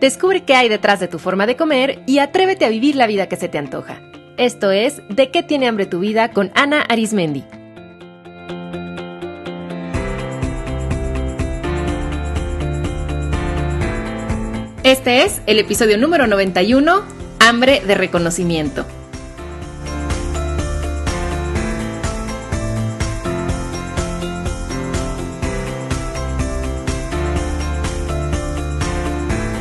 Descubre qué hay detrás de tu forma de comer y atrévete a vivir la vida que se te antoja. Esto es De qué tiene hambre tu vida con Ana Arismendi. Este es el episodio número 91, Hambre de reconocimiento.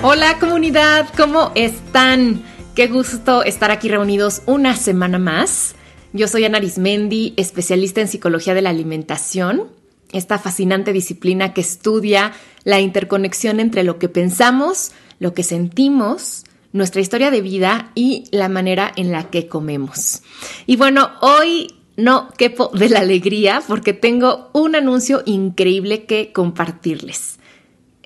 Hola comunidad, ¿cómo están? Qué gusto estar aquí reunidos una semana más. Yo soy Ana Arismendi, especialista en psicología de la alimentación, esta fascinante disciplina que estudia la interconexión entre lo que pensamos, lo que sentimos, nuestra historia de vida y la manera en la que comemos. Y bueno, hoy no quepo de la alegría porque tengo un anuncio increíble que compartirles.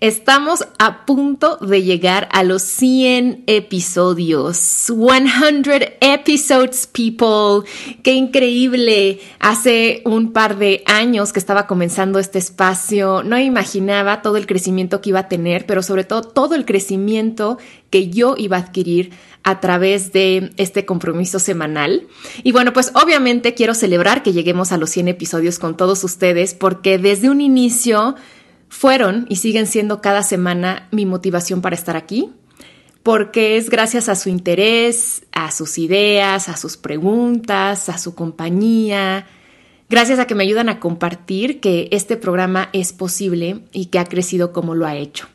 Estamos a punto de llegar a los 100 episodios. 100 episodes, people. Qué increíble. Hace un par de años que estaba comenzando este espacio, no imaginaba todo el crecimiento que iba a tener, pero sobre todo todo el crecimiento que yo iba a adquirir a través de este compromiso semanal. Y bueno, pues obviamente quiero celebrar que lleguemos a los 100 episodios con todos ustedes porque desde un inicio fueron y siguen siendo cada semana mi motivación para estar aquí, porque es gracias a su interés, a sus ideas, a sus preguntas, a su compañía, gracias a que me ayudan a compartir que este programa es posible y que ha crecido como lo ha hecho.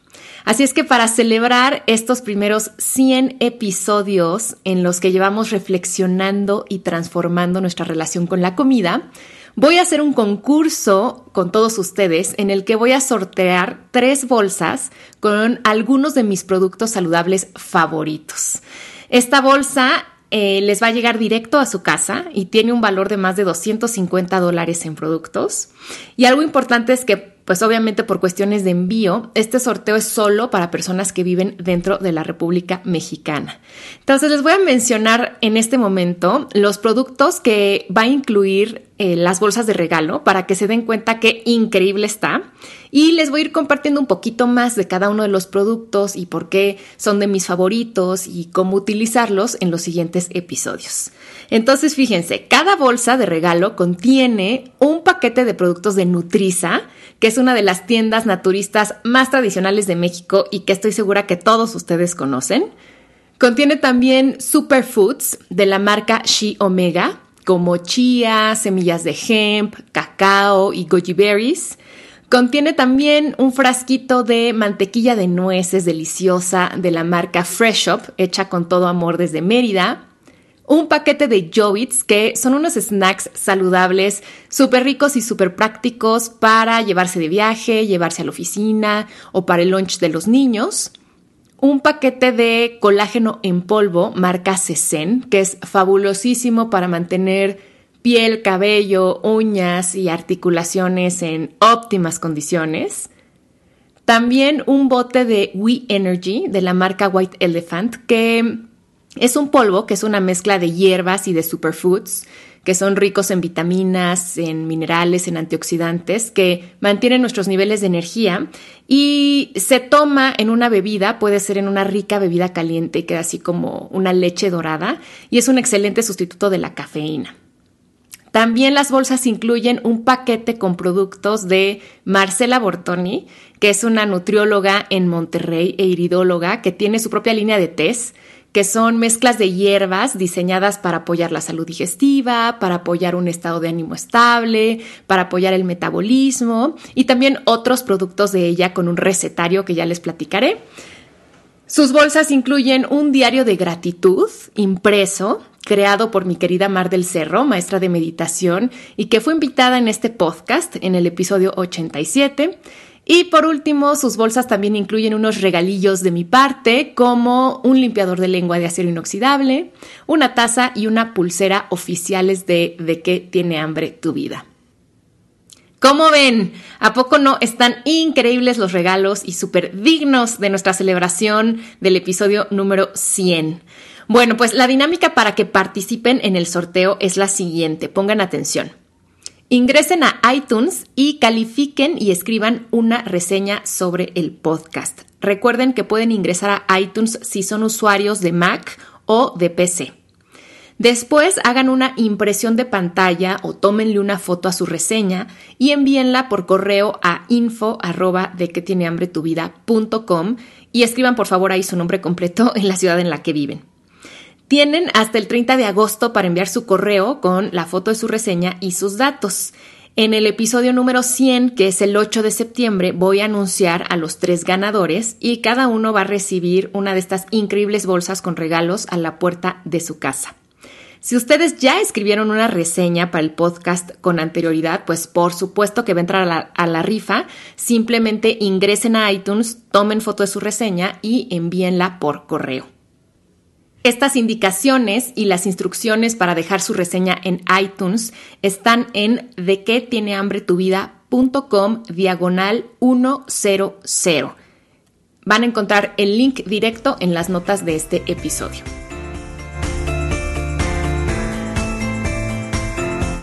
Así es que para celebrar estos primeros 100 episodios en los que llevamos reflexionando y transformando nuestra relación con la comida, voy a hacer un concurso con todos ustedes en el que voy a sortear tres bolsas con algunos de mis productos saludables favoritos. Esta bolsa eh, les va a llegar directo a su casa y tiene un valor de más de 250 dólares en productos. Y algo importante es que pues obviamente por cuestiones de envío, este sorteo es solo para personas que viven dentro de la República Mexicana. Entonces les voy a mencionar en este momento los productos que va a incluir eh, las bolsas de regalo para que se den cuenta qué increíble está. Y les voy a ir compartiendo un poquito más de cada uno de los productos y por qué son de mis favoritos y cómo utilizarlos en los siguientes episodios. Entonces, fíjense, cada bolsa de regalo contiene un paquete de productos de Nutriza, que es una de las tiendas naturistas más tradicionales de México y que estoy segura que todos ustedes conocen. Contiene también superfoods de la marca She Omega, como chía, semillas de hemp, cacao y goji berries. Contiene también un frasquito de mantequilla de nueces deliciosa de la marca Fresh Shop, hecha con todo amor desde Mérida un paquete de Jovits, que son unos snacks saludables, súper ricos y súper prácticos para llevarse de viaje, llevarse a la oficina o para el lunch de los niños. Un paquete de colágeno en polvo marca Cesen, que es fabulosísimo para mantener piel, cabello, uñas y articulaciones en óptimas condiciones. También un bote de We Energy de la marca White Elephant que es un polvo que es una mezcla de hierbas y de superfoods que son ricos en vitaminas, en minerales, en antioxidantes, que mantienen nuestros niveles de energía y se toma en una bebida, puede ser en una rica bebida caliente, que así como una leche dorada, y es un excelente sustituto de la cafeína. También las bolsas incluyen un paquete con productos de Marcela Bortoni, que es una nutrióloga en Monterrey e iridóloga que tiene su propia línea de test que son mezclas de hierbas diseñadas para apoyar la salud digestiva, para apoyar un estado de ánimo estable, para apoyar el metabolismo y también otros productos de ella con un recetario que ya les platicaré. Sus bolsas incluyen un diario de gratitud impreso, creado por mi querida Mar del Cerro, maestra de meditación, y que fue invitada en este podcast en el episodio 87 y por último, sus bolsas también incluyen unos regalillos de mi parte, como un limpiador de lengua de acero inoxidable, una taza y una pulsera oficiales de De qué tiene hambre tu vida. ¿Cómo ven? ¿A poco no están increíbles los regalos y súper dignos de nuestra celebración del episodio número 100? Bueno, pues la dinámica para que participen en el sorteo es la siguiente. Pongan atención. Ingresen a iTunes y califiquen y escriban una reseña sobre el podcast. Recuerden que pueden ingresar a iTunes si son usuarios de Mac o de PC. Después hagan una impresión de pantalla o tómenle una foto a su reseña y envíenla por correo a info de que tiene hambre tu vida y escriban por favor ahí su nombre completo en la ciudad en la que viven. Tienen hasta el 30 de agosto para enviar su correo con la foto de su reseña y sus datos. En el episodio número 100, que es el 8 de septiembre, voy a anunciar a los tres ganadores y cada uno va a recibir una de estas increíbles bolsas con regalos a la puerta de su casa. Si ustedes ya escribieron una reseña para el podcast con anterioridad, pues por supuesto que va a entrar a la, a la, rifa. Simplemente ingresen a iTunes, tomen foto de su reseña y envíenla por correo. Estas indicaciones y las instrucciones para dejar su reseña en iTunes están en de qué tiene hambre tu vida.com diagonal 100. Van a encontrar el link directo en las notas de este episodio.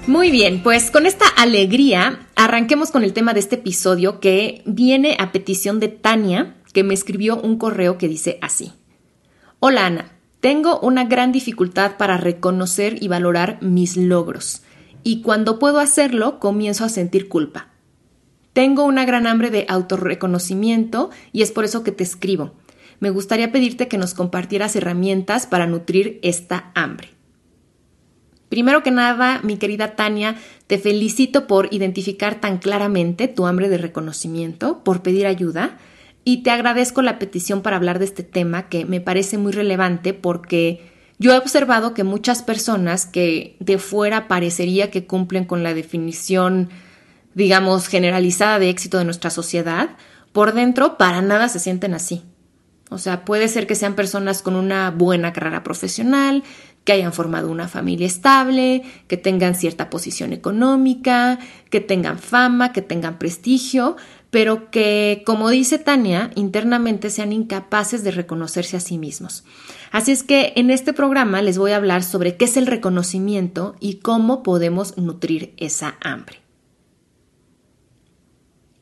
Muy bien, pues con esta alegría arranquemos con el tema de este episodio que viene a petición de Tania, que me escribió un correo que dice así. Hola Ana, tengo una gran dificultad para reconocer y valorar mis logros, y cuando puedo hacerlo comienzo a sentir culpa. Tengo una gran hambre de autorreconocimiento y es por eso que te escribo. Me gustaría pedirte que nos compartieras herramientas para nutrir esta hambre. Primero que nada, mi querida Tania, te felicito por identificar tan claramente tu hambre de reconocimiento, por pedir ayuda y te agradezco la petición para hablar de este tema que me parece muy relevante porque yo he observado que muchas personas que de fuera parecería que cumplen con la definición, digamos, generalizada de éxito de nuestra sociedad, por dentro para nada se sienten así. O sea, puede ser que sean personas con una buena carrera profesional, que hayan formado una familia estable, que tengan cierta posición económica, que tengan fama, que tengan prestigio, pero que, como dice Tania, internamente sean incapaces de reconocerse a sí mismos. Así es que en este programa les voy a hablar sobre qué es el reconocimiento y cómo podemos nutrir esa hambre.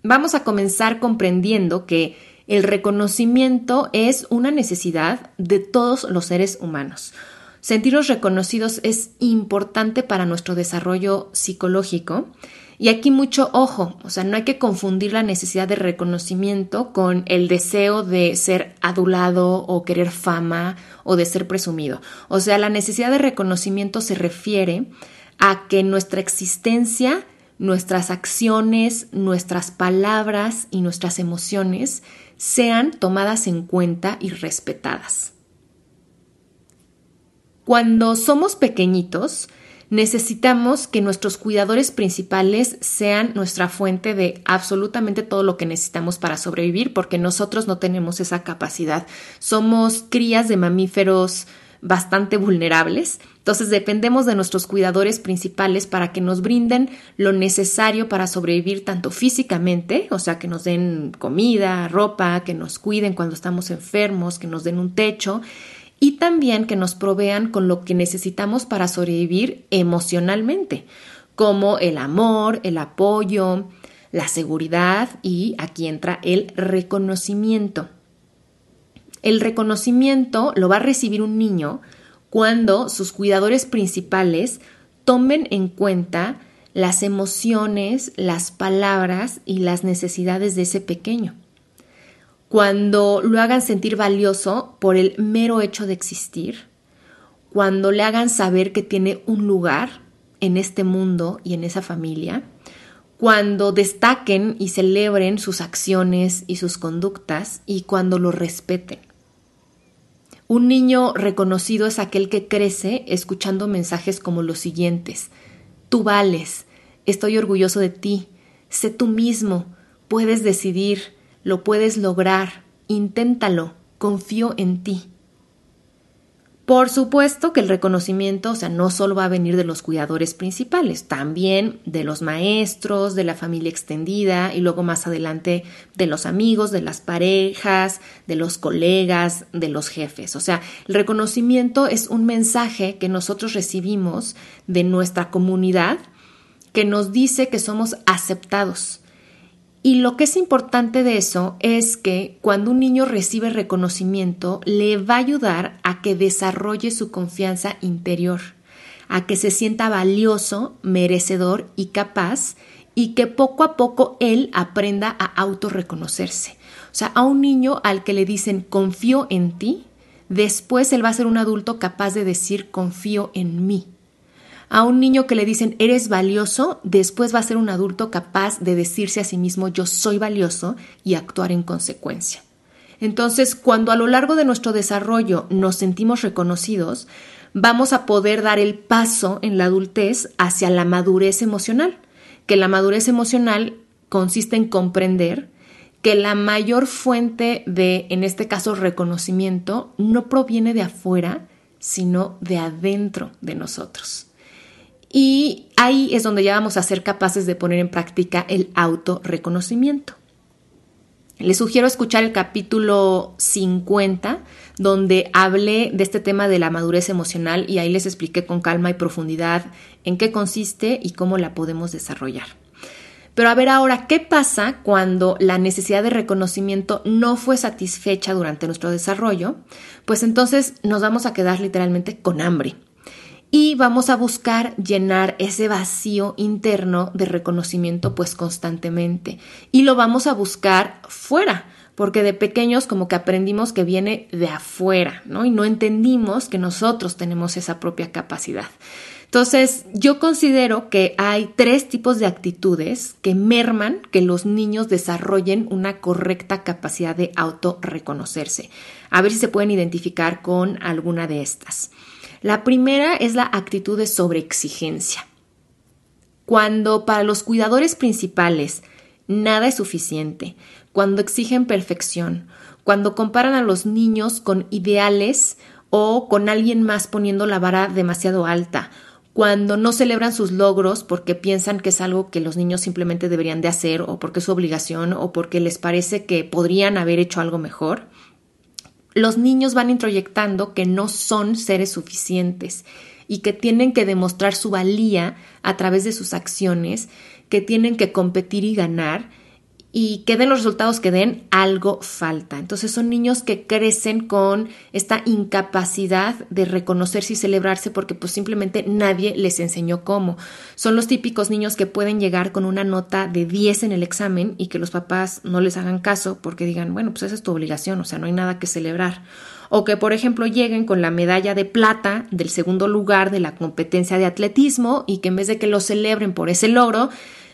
Vamos a comenzar comprendiendo que el reconocimiento es una necesidad de todos los seres humanos. Sentirnos reconocidos es importante para nuestro desarrollo psicológico y aquí mucho ojo, o sea, no hay que confundir la necesidad de reconocimiento con el deseo de ser adulado o querer fama o de ser presumido. O sea, la necesidad de reconocimiento se refiere a que nuestra existencia, nuestras acciones, nuestras palabras y nuestras emociones sean tomadas en cuenta y respetadas. Cuando somos pequeñitos, necesitamos que nuestros cuidadores principales sean nuestra fuente de absolutamente todo lo que necesitamos para sobrevivir, porque nosotros no tenemos esa capacidad. Somos crías de mamíferos bastante vulnerables. Entonces dependemos de nuestros cuidadores principales para que nos brinden lo necesario para sobrevivir tanto físicamente, o sea, que nos den comida, ropa, que nos cuiden cuando estamos enfermos, que nos den un techo, y también que nos provean con lo que necesitamos para sobrevivir emocionalmente, como el amor, el apoyo, la seguridad y aquí entra el reconocimiento. El reconocimiento lo va a recibir un niño cuando sus cuidadores principales tomen en cuenta las emociones, las palabras y las necesidades de ese pequeño cuando lo hagan sentir valioso por el mero hecho de existir, cuando le hagan saber que tiene un lugar en este mundo y en esa familia, cuando destaquen y celebren sus acciones y sus conductas y cuando lo respeten. Un niño reconocido es aquel que crece escuchando mensajes como los siguientes. Tú vales, estoy orgulloso de ti, sé tú mismo, puedes decidir, lo puedes lograr, inténtalo, confío en ti. Por supuesto que el reconocimiento, o sea, no solo va a venir de los cuidadores principales, también de los maestros, de la familia extendida y luego más adelante de los amigos, de las parejas, de los colegas, de los jefes. O sea, el reconocimiento es un mensaje que nosotros recibimos de nuestra comunidad que nos dice que somos aceptados. Y lo que es importante de eso es que cuando un niño recibe reconocimiento, le va a ayudar a que desarrolle su confianza interior, a que se sienta valioso, merecedor y capaz, y que poco a poco él aprenda a autorreconocerse. O sea, a un niño al que le dicen confío en ti, después él va a ser un adulto capaz de decir confío en mí a un niño que le dicen eres valioso, después va a ser un adulto capaz de decirse a sí mismo yo soy valioso y actuar en consecuencia. Entonces, cuando a lo largo de nuestro desarrollo nos sentimos reconocidos, vamos a poder dar el paso en la adultez hacia la madurez emocional, que la madurez emocional consiste en comprender que la mayor fuente de, en este caso, reconocimiento, no proviene de afuera, sino de adentro de nosotros. Y ahí es donde ya vamos a ser capaces de poner en práctica el autorreconocimiento. Les sugiero escuchar el capítulo 50, donde hablé de este tema de la madurez emocional y ahí les expliqué con calma y profundidad en qué consiste y cómo la podemos desarrollar. Pero a ver ahora, ¿qué pasa cuando la necesidad de reconocimiento no fue satisfecha durante nuestro desarrollo? Pues entonces nos vamos a quedar literalmente con hambre y vamos a buscar llenar ese vacío interno de reconocimiento pues constantemente y lo vamos a buscar fuera porque de pequeños como que aprendimos que viene de afuera, ¿no? Y no entendimos que nosotros tenemos esa propia capacidad. Entonces, yo considero que hay tres tipos de actitudes que merman que los niños desarrollen una correcta capacidad de autorreconocerse. A ver si se pueden identificar con alguna de estas. La primera es la actitud de sobreexigencia. Cuando para los cuidadores principales nada es suficiente, cuando exigen perfección, cuando comparan a los niños con ideales o con alguien más poniendo la vara demasiado alta, cuando no celebran sus logros porque piensan que es algo que los niños simplemente deberían de hacer o porque es su obligación o porque les parece que podrían haber hecho algo mejor, los niños van introyectando que no son seres suficientes y que tienen que demostrar su valía a través de sus acciones, que tienen que competir y ganar y que den los resultados que den, algo falta. Entonces son niños que crecen con esta incapacidad de reconocerse y celebrarse porque pues simplemente nadie les enseñó cómo. Son los típicos niños que pueden llegar con una nota de 10 en el examen y que los papás no les hagan caso porque digan, bueno, pues esa es tu obligación, o sea, no hay nada que celebrar. O que, por ejemplo, lleguen con la medalla de plata del segundo lugar de la competencia de atletismo y que en vez de que lo celebren por ese logro,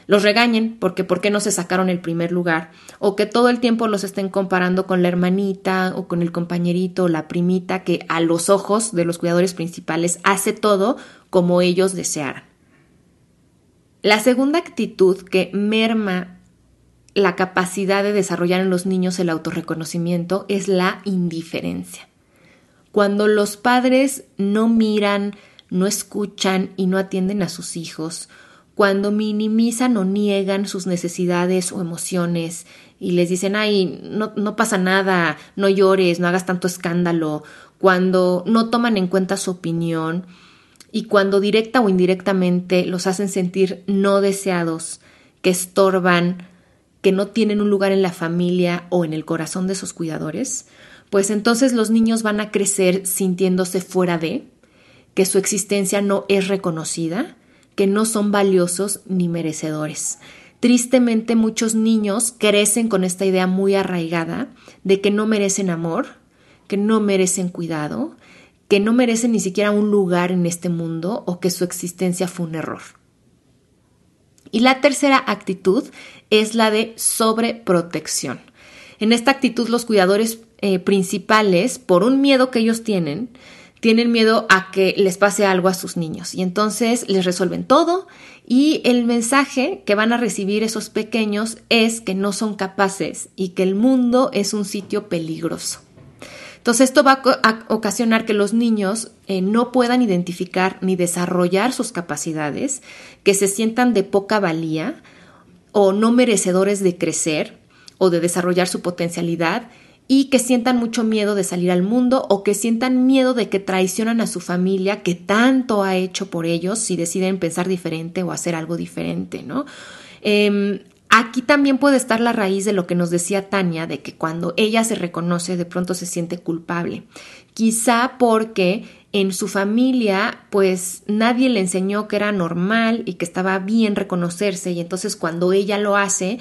los regañen porque por qué no se sacaron el primer lugar o que todo el tiempo los estén comparando con la hermanita o con el compañerito o la primita que a los ojos de los cuidadores principales hace todo como ellos desearan. La segunda actitud que merma la capacidad de desarrollar en los niños el autorreconocimiento es la indiferencia. Cuando los padres no miran, no escuchan y no atienden a sus hijos, cuando minimizan o niegan sus necesidades o emociones y les dicen, ay, no, no pasa nada, no llores, no hagas tanto escándalo, cuando no toman en cuenta su opinión y cuando directa o indirectamente los hacen sentir no deseados, que estorban, que no tienen un lugar en la familia o en el corazón de sus cuidadores, pues entonces los niños van a crecer sintiéndose fuera de, que su existencia no es reconocida que no son valiosos ni merecedores. Tristemente muchos niños crecen con esta idea muy arraigada de que no merecen amor, que no merecen cuidado, que no merecen ni siquiera un lugar en este mundo o que su existencia fue un error. Y la tercera actitud es la de sobreprotección. En esta actitud los cuidadores eh, principales, por un miedo que ellos tienen, tienen miedo a que les pase algo a sus niños y entonces les resuelven todo y el mensaje que van a recibir esos pequeños es que no son capaces y que el mundo es un sitio peligroso. Entonces esto va a ocasionar que los niños eh, no puedan identificar ni desarrollar sus capacidades, que se sientan de poca valía o no merecedores de crecer o de desarrollar su potencialidad y que sientan mucho miedo de salir al mundo o que sientan miedo de que traicionan a su familia que tanto ha hecho por ellos si deciden pensar diferente o hacer algo diferente, ¿no? Em, aquí también puede estar la raíz de lo que nos decía Tania, de que cuando ella se reconoce de pronto se siente culpable. Quizá porque en su familia pues nadie le enseñó que era normal y que estaba bien reconocerse y entonces cuando ella lo hace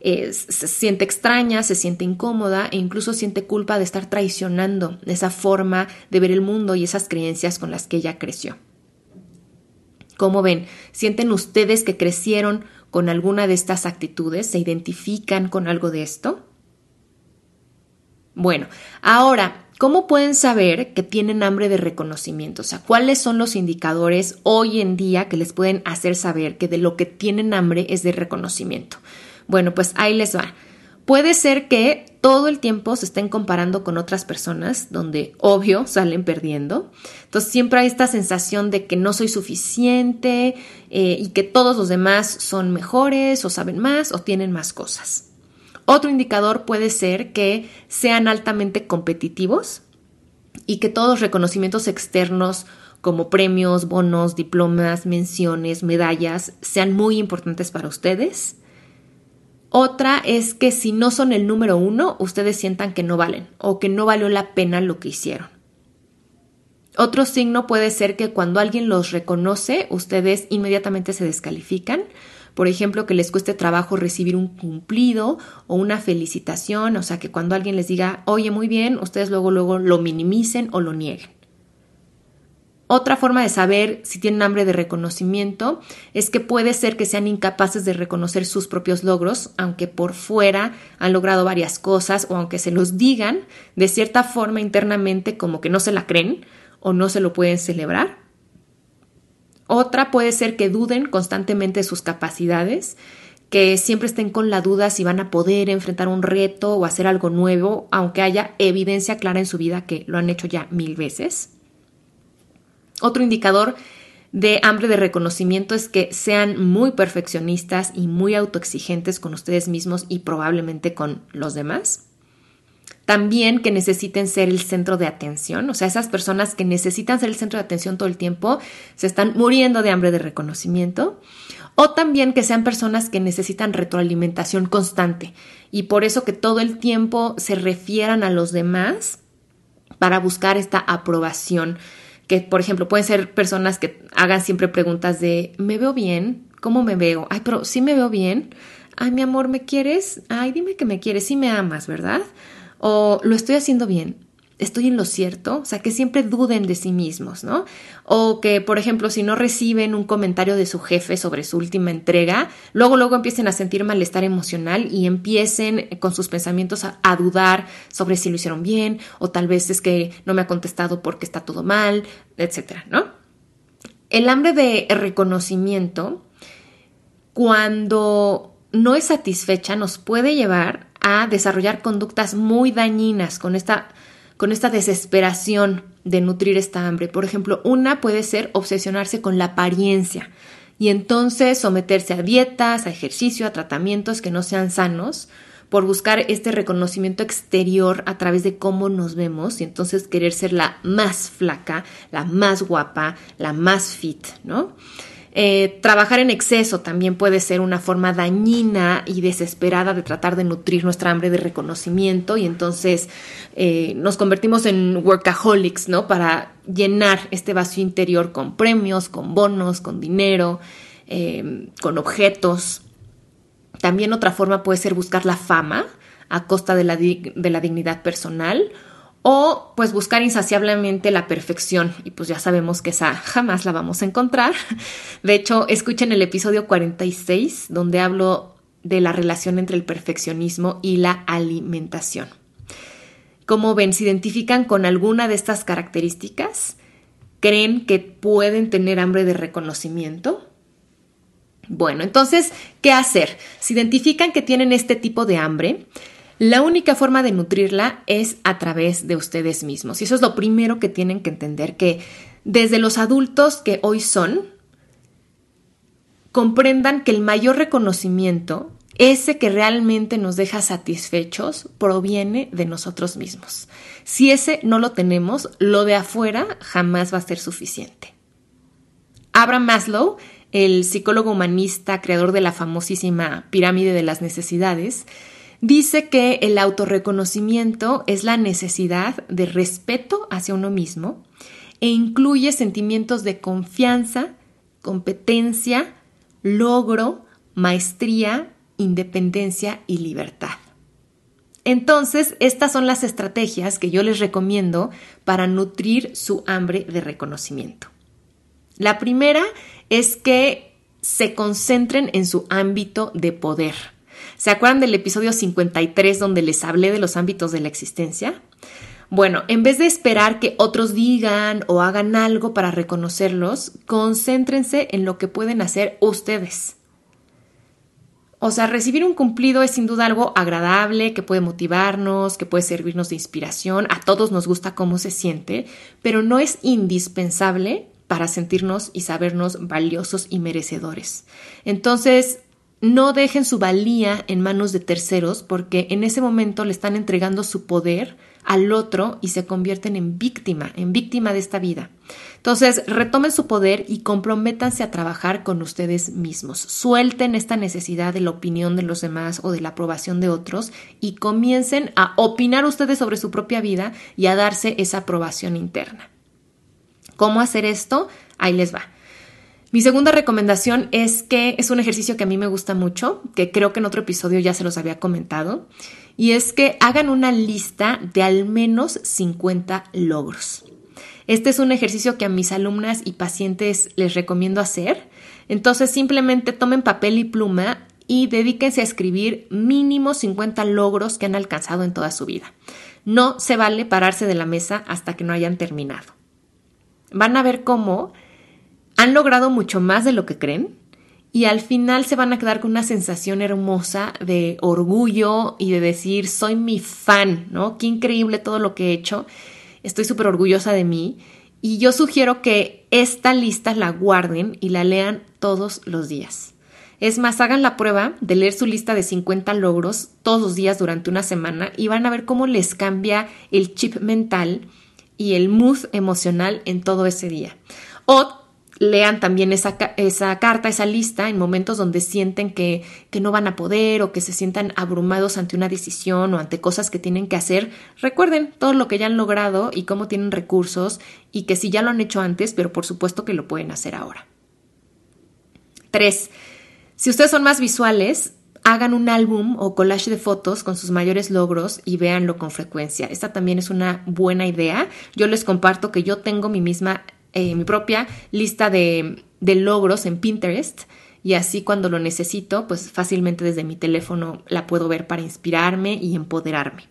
se siente extraña, se siente incómoda e incluso siente culpa de estar traicionando esa forma de ver el mundo y esas creencias con las que ella creció. ¿Cómo ven? ¿Sienten ustedes que crecieron con alguna de estas actitudes? ¿Se identifican con algo de esto? Bueno, ahora, ¿cómo pueden saber que tienen hambre de reconocimiento? O sea, ¿cuáles son los indicadores hoy en día que les pueden hacer saber que de lo que tienen hambre es de reconocimiento? Bueno, pues ahí les va. Puede ser que todo el tiempo se estén comparando con otras personas, donde obvio salen perdiendo. Entonces siempre hay esta sensación de que no soy suficiente eh, y que todos los demás son mejores o saben más o tienen más cosas. Otro indicador puede ser que sean altamente competitivos y que todos los reconocimientos externos como premios, bonos, diplomas, menciones, medallas sean muy importantes para ustedes otra es que si no son el número uno, ustedes sientan que no valen o que no valió la pena lo que hicieron. Otro signo puede ser que cuando alguien los reconoce, ustedes inmediatamente se descalifican. Por ejemplo, que les cueste trabajo recibir un cumplido o una felicitación, o sea, que cuando alguien les diga, oye, muy bien, ustedes luego, luego lo minimicen o lo nieguen. Otra forma de saber si tienen hambre de reconocimiento es que puede ser que sean incapaces de reconocer sus propios logros, aunque por fuera han logrado varias cosas o aunque se los digan de cierta forma internamente como que no se la creen o no se lo pueden celebrar. Otra puede ser que duden constantemente de sus capacidades, que siempre estén con la duda si van a poder enfrentar un reto o hacer algo nuevo, aunque haya evidencia clara en su vida que lo han hecho ya mil veces. Otro indicador de hambre de reconocimiento es que sean muy perfeccionistas y muy autoexigentes con ustedes mismos y probablemente con los demás. También que necesiten ser el centro de atención, o sea, esas personas que necesitan ser el centro de atención todo el tiempo se están muriendo de hambre de reconocimiento. O también que sean personas que necesitan retroalimentación constante y por eso que todo el tiempo se refieran a los demás para buscar esta aprobación que por ejemplo pueden ser personas que hagan siempre preguntas de ¿me veo bien? ¿Cómo me veo? Ay, pero sí me veo bien. Ay, mi amor, ¿me quieres? Ay, dime que me quieres, sí me amas, ¿verdad? O lo estoy haciendo bien estoy en lo cierto, o sea, que siempre duden de sí mismos, ¿no? O que, por ejemplo, si no reciben un comentario de su jefe sobre su última entrega, luego, luego empiecen a sentir malestar emocional y empiecen con sus pensamientos a, dudar sobre si lo hicieron bien, o tal vez es que no me ha contestado porque está todo mal, etcétera, ¿no? El hambre de reconocimiento, cuando no es satisfecha, nos puede llevar a desarrollar conductas muy dañinas con esta con esta desesperación de nutrir esta hambre. Por ejemplo, una puede ser obsesionarse con la apariencia y entonces someterse a dietas, a ejercicio, a tratamientos que no sean sanos por buscar este reconocimiento exterior a través de cómo nos vemos y entonces querer ser la más flaca, la más guapa, la más fit, ¿no? Eh, trabajar en exceso también puede ser una forma dañina y desesperada de tratar de nutrir nuestra hambre de reconocimiento y entonces eh, nos convertimos en workaholics, ¿no? Para llenar este vacío interior con premios, con bonos, con dinero, eh, con objetos. También otra forma puede ser buscar la fama a costa de la dignidad personal o pues buscar insaciablemente la perfección y pues ya sabemos que esa jamás la vamos a encontrar. De hecho, escuchen el episodio 46 donde hablo de la relación entre el perfeccionismo y la alimentación. Como ven, se identifican con alguna de estas características, creen que pueden tener hambre de reconocimiento. Bueno, entonces, ¿qué hacer? Si identifican que tienen este tipo de hambre, la única forma de nutrirla es a través de ustedes mismos. Y eso es lo primero que tienen que entender, que desde los adultos que hoy son, comprendan que el mayor reconocimiento ese que realmente nos deja satisfechos, proviene de nosotros mismos. Si ese no lo tenemos, lo de afuera jamás va a ser suficiente. Abraham Maslow, el psicólogo humanista, creador de la famosísima pirámide de las necesidades, dice que el autorreconocimiento es la necesidad de respeto hacia uno mismo e incluye sentimientos de confianza, competencia, logro, maestría, independencia y libertad. Entonces, estas son las estrategias que yo les recomiendo para nutrir su hambre de reconocimiento. La primera es que se concentren en su ámbito de poder. ¿Se acuerdan del episodio 53 donde les hablé de los ámbitos de la existencia? Bueno, en vez de esperar que otros digan o hagan algo para reconocerlos, concéntrense en lo que pueden hacer ustedes. O sea, recibir un cumplido es sin duda algo agradable, que puede motivarnos, que puede servirnos de inspiración, a todos nos gusta cómo se siente, pero no es indispensable para sentirnos y sabernos valiosos y merecedores. Entonces, no dejen su valía en manos de terceros porque en ese momento le están entregando su poder al otro y se convierten en víctima, en víctima de esta vida. Entonces, retomen su poder y comprométanse a trabajar con ustedes mismos. Suelten esta necesidad de la opinión de los demás o de la aprobación de otros y comiencen a opinar ustedes sobre su propia vida y a darse esa aprobación interna. ¿Cómo hacer esto? Ahí les va. Mi segunda recomendación es que es un ejercicio que a mí me gusta mucho, que creo que en otro episodio ya se los había comentado, y es que hagan una lista de al menos 50 logros. Este es un ejercicio que a mis alumnas y pacientes les recomiendo hacer. Entonces simplemente tomen papel y pluma y dedíquense a escribir mínimo 50 logros que han alcanzado en toda su vida. No se vale pararse de la mesa hasta que no hayan terminado. Van a ver cómo han logrado mucho más de lo que creen y al final se van a quedar con una sensación hermosa de orgullo y de decir, soy mi fan, ¿no? Qué increíble todo lo que he hecho, estoy súper orgullosa de mí y yo sugiero que esta lista la guarden y la lean todos los días. Es más, hagan la prueba de leer su lista de 50 logros todos los días durante una semana y van a ver cómo les cambia el chip mental y el mood emocional en todo ese día. O lean también esa, esa, carta, esa lista en momentos donde sienten que, que, no van a poder o que se sientan abrumados ante una decisión o ante cosas que tienen que hacer. Recuerden todo lo que ya han logrado y cómo tienen recursos y que si ya lo han hecho antes, pero por supuesto que lo pueden hacer ahora. 3. Si ustedes son más visuales, hagan un álbum o collage de fotos con sus mayores logros y véanlo con frecuencia. Esta también es una buena idea. Yo les comparto que yo tengo mi misma eh, mi propia lista de, de logros en Pinterest y así cuando lo necesito, pues fácilmente desde mi teléfono la puedo ver para inspirarme y empoderarme.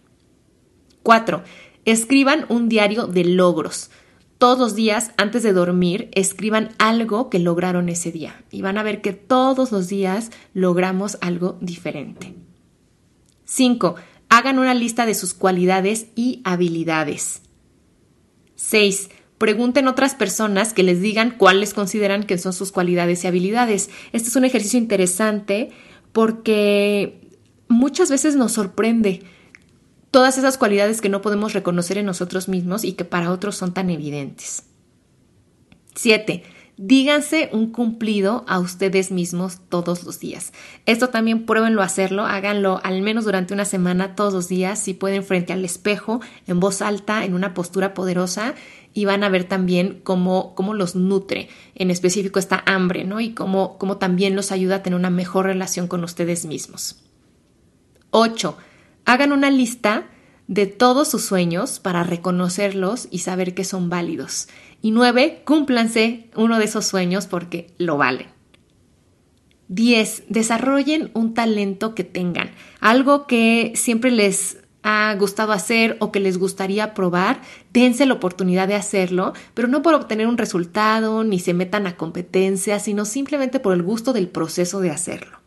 4. Escriban un diario de logros. Todos los días antes de dormir escriban algo que lograron ese día y van a ver que todos los días logramos algo diferente. 5. Hagan una lista de sus cualidades y habilidades. 6. Pregunten otras personas que les digan cuáles consideran que son sus cualidades y habilidades. Este es un ejercicio interesante porque muchas veces nos sorprende todas esas cualidades que no podemos reconocer en nosotros mismos y que para otros son tan evidentes. 7. Díganse un cumplido a ustedes mismos todos los días. Esto también pruébenlo a hacerlo, háganlo al menos durante una semana todos los días, si pueden frente al espejo, en voz alta, en una postura poderosa y van a ver también cómo, cómo los nutre, en específico esta hambre, ¿no? Y cómo, cómo también los ayuda a tener una mejor relación con ustedes mismos. 8. Hagan una lista de todos sus sueños para reconocerlos y saber que son válidos. Y 9. Cúmplanse uno de esos sueños porque lo valen. 10. Desarrollen un talento que tengan, algo que siempre les ha gustado hacer o que les gustaría probar, dense la oportunidad de hacerlo, pero no por obtener un resultado ni se metan a competencia, sino simplemente por el gusto del proceso de hacerlo.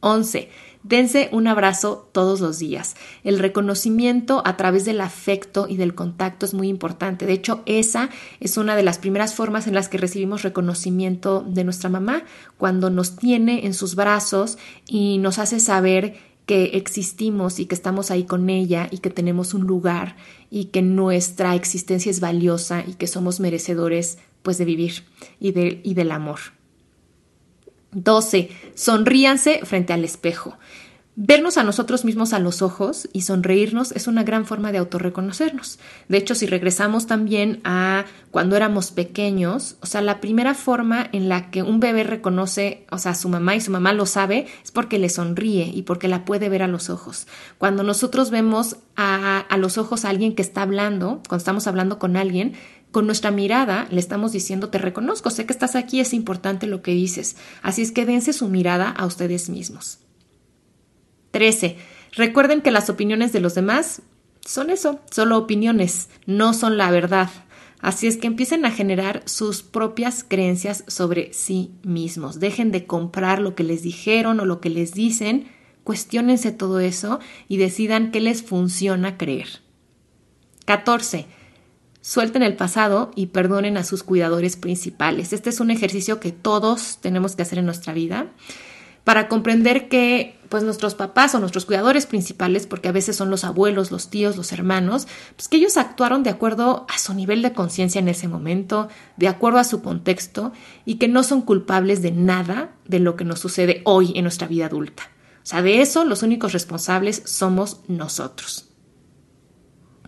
11. Dense un abrazo todos los días. El reconocimiento a través del afecto y del contacto es muy importante. De hecho, esa es una de las primeras formas en las que recibimos reconocimiento de nuestra mamá, cuando nos tiene en sus brazos y nos hace saber que existimos y que estamos ahí con ella y que tenemos un lugar y que nuestra existencia es valiosa y que somos merecedores pues de vivir y, y del amor. 12. Sonríanse frente al espejo. Vernos a nosotros mismos a los ojos y sonreírnos es una gran forma de autorreconocernos. De hecho, si regresamos también a cuando éramos pequeños, o sea, la primera forma en la que un bebé reconoce, o sea, a su mamá y su mamá lo sabe, es porque le sonríe y porque la puede ver a los ojos. Cuando nosotros vemos a, a los ojos a alguien que está hablando, cuando estamos hablando con alguien, con nuestra mirada le estamos diciendo, te reconozco, sé que estás aquí, es importante lo que dices. Así es que dense su mirada a ustedes mismos. 13. Recuerden que las opiniones de los demás son eso, solo opiniones, no son la verdad. Así es que empiecen a generar sus propias creencias sobre sí mismos. Dejen de comprar lo que les dijeron o lo que les dicen, cuestionense todo eso y decidan qué les funciona creer. 14 Suelten el pasado y perdonen a sus cuidadores principales. Este es un ejercicio que todos tenemos que hacer en nuestra vida para comprender que pues nuestros papás o nuestros cuidadores principales, porque a veces son los abuelos, los tíos, los hermanos, pues que ellos actuaron de acuerdo a su nivel de conciencia en ese momento, de acuerdo a su contexto y que no son culpables de nada de lo que nos sucede hoy en nuestra vida adulta. O sea, de eso los únicos responsables somos nosotros.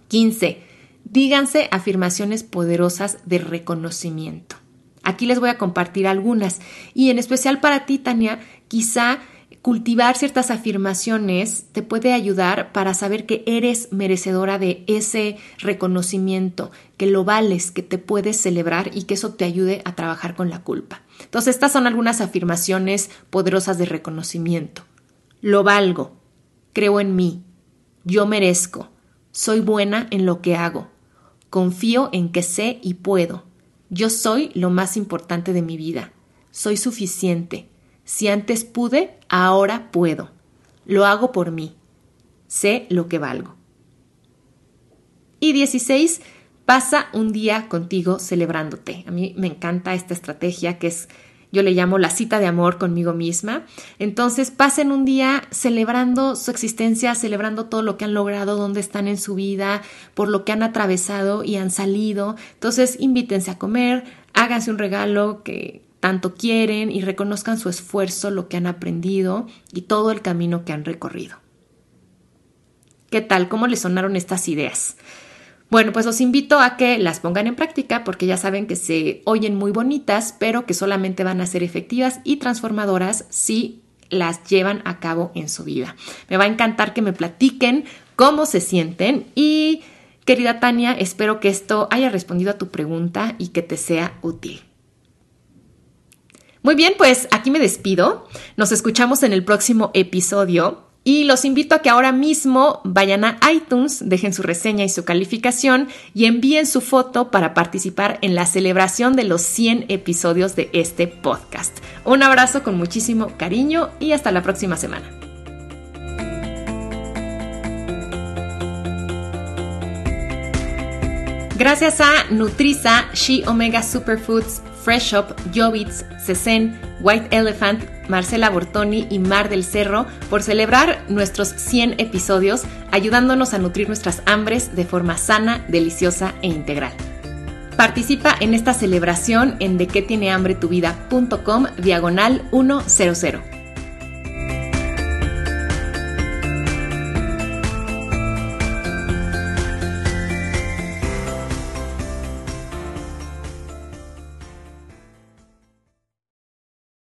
15 díganse afirmaciones poderosas de reconocimiento. Aquí les voy a compartir algunas y en especial para ti, Tania, quizá cultivar ciertas afirmaciones te puede ayudar para saber que eres merecedora de ese reconocimiento, que lo vales, que te puedes celebrar y que eso te ayude a trabajar con la culpa. Entonces, estas son algunas afirmaciones poderosas de reconocimiento. Lo valgo, creo en mí, yo merezco, soy buena en lo que hago, Confío en que sé y puedo. Yo soy lo más importante de mi vida. Soy suficiente. Si antes pude, ahora puedo. Lo hago por mí. Sé lo que valgo. Y 16. Pasa un día contigo celebrándote. A mí me encanta esta estrategia que es yo le llamo la cita de amor conmigo misma. Entonces pasen un día celebrando su existencia, celebrando todo lo que han logrado, dónde están en su vida, por lo que han atravesado y han salido. Entonces invítense a comer, háganse un regalo que tanto quieren y reconozcan su esfuerzo, lo que han aprendido y todo el camino que han recorrido. ¿Qué tal? ¿Cómo les sonaron estas ideas? Bueno, pues los invito a que las pongan en práctica porque ya saben que se oyen muy bonitas, pero que solamente van a ser efectivas y transformadoras si las llevan a cabo en su vida. Me va a encantar que me platiquen cómo se sienten y querida Tania, espero que esto haya respondido a tu pregunta y que te sea útil. Muy bien, pues aquí me despido. Nos escuchamos en el próximo episodio. Y los invito a que ahora mismo vayan a iTunes, dejen su reseña y su calificación y envíen su foto para participar en la celebración de los 100 episodios de este podcast. Un abrazo con muchísimo cariño y hasta la próxima semana. Gracias a Nutriza, She Omega Superfoods, Fresh Up, Jovitz, Cesen, White Elephant, Marcela Bortoni y Mar del Cerro por celebrar nuestros 100 episodios, ayudándonos a nutrir nuestras hambres de forma sana, deliciosa e integral. Participa en esta celebración en de diagonal 100.